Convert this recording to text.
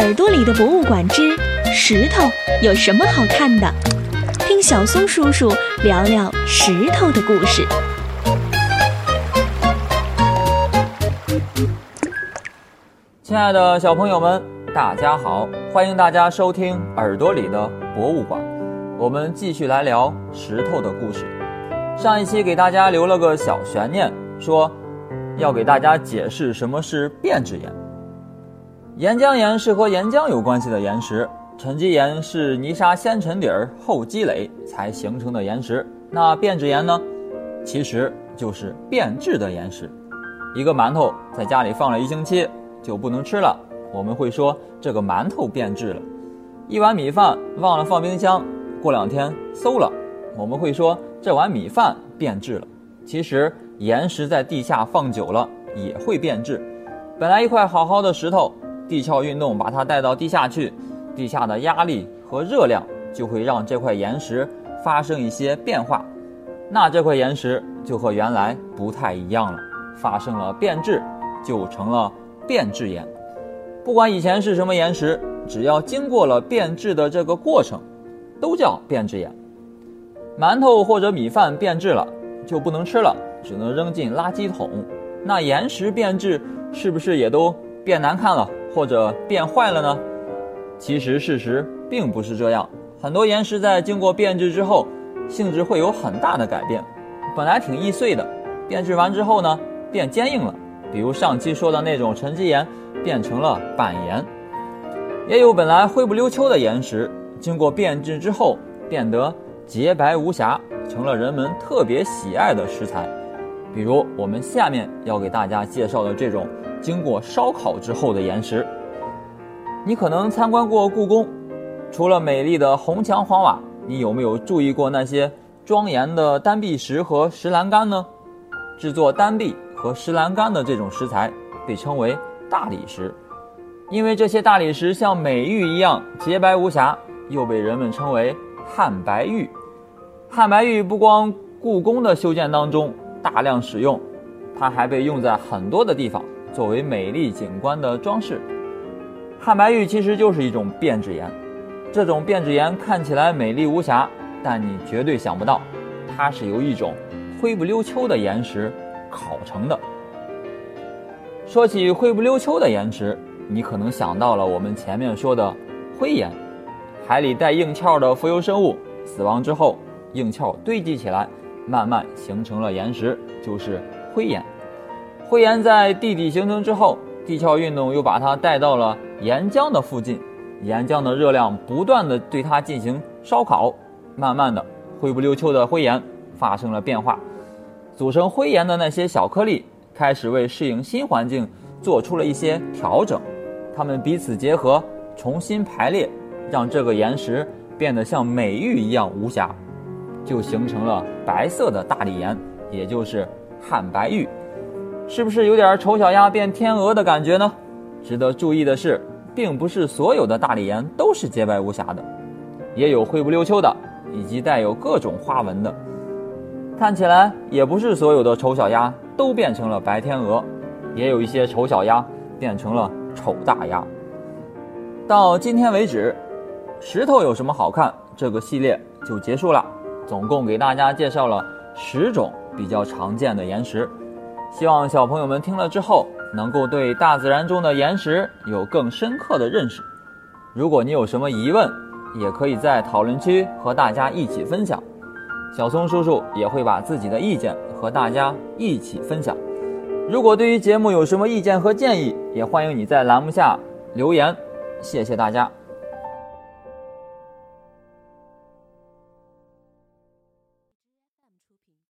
耳朵里的博物馆之石头有什么好看的？听小松叔叔聊聊石头的故事。亲爱的小朋友们，大家好！欢迎大家收听《耳朵里的博物馆》，我们继续来聊石头的故事。上一期给大家留了个小悬念，说要给大家解释什么是变质岩。岩浆岩是和岩浆有关系的岩石，沉积岩是泥沙先沉底儿后积累才形成的岩石。那变质岩呢，其实就是变质的岩石。一个馒头在家里放了一星期。就不能吃了，我们会说这个馒头变质了；一碗米饭忘了放冰箱，过两天馊了，我们会说这碗米饭变质了。其实岩石在地下放久了也会变质。本来一块好好的石头，地壳运动把它带到地下去，地下的压力和热量就会让这块岩石发生一些变化，那这块岩石就和原来不太一样了，发生了变质，就成了。变质岩，不管以前是什么岩石，只要经过了变质的这个过程，都叫变质岩。馒头或者米饭变质了，就不能吃了，只能扔进垃圾桶。那岩石变质是不是也都变难看了，或者变坏了呢？其实事实并不是这样。很多岩石在经过变质之后，性质会有很大的改变。本来挺易碎的，变质完之后呢，变坚硬了。比如上期说的那种沉积岩，变成了板岩；也有本来灰不溜秋的岩石，经过变质之后变得洁白无瑕，成了人们特别喜爱的石材。比如我们下面要给大家介绍的这种经过烧烤之后的岩石。你可能参观过故宫，除了美丽的红墙黄瓦，你有没有注意过那些庄严的丹壁石和石栏杆呢？制作丹壁。和石栏杆的这种石材被称为大理石，因为这些大理石像美玉一样洁白无瑕，又被人们称为汉白玉。汉白玉不光故宫的修建当中大量使用，它还被用在很多的地方，作为美丽景观的装饰。汉白玉其实就是一种变质岩，这种变质岩看起来美丽无瑕，但你绝对想不到，它是由一种灰不溜秋的岩石。烤成的。说起灰不溜秋的岩石，你可能想到了我们前面说的灰岩。海里带硬壳的浮游生物死亡之后，硬壳堆积起来，慢慢形成了岩石，就是灰岩。灰岩在地底形成之后，地壳运动又把它带到了岩浆的附近，岩浆的热量不断的对它进行烧烤，慢慢的灰不溜秋的灰岩发生了变化。组成灰岩的那些小颗粒开始为适应新环境做出了一些调整，它们彼此结合，重新排列，让这个岩石变得像美玉一样无瑕，就形成了白色的大理岩，也就是汉白玉。是不是有点丑小鸭变天鹅的感觉呢？值得注意的是，并不是所有的大理岩都是洁白无瑕的，也有灰不溜秋的，以及带有各种花纹的。看起来也不是所有的丑小鸭都变成了白天鹅，也有一些丑小鸭变成了丑大鸭。到今天为止，石头有什么好看？这个系列就结束了。总共给大家介绍了十种比较常见的岩石，希望小朋友们听了之后能够对大自然中的岩石有更深刻的认识。如果你有什么疑问，也可以在讨论区和大家一起分享。小松叔叔也会把自己的意见和大家一起分享。如果对于节目有什么意见和建议，也欢迎你在栏目下留言。谢谢大家。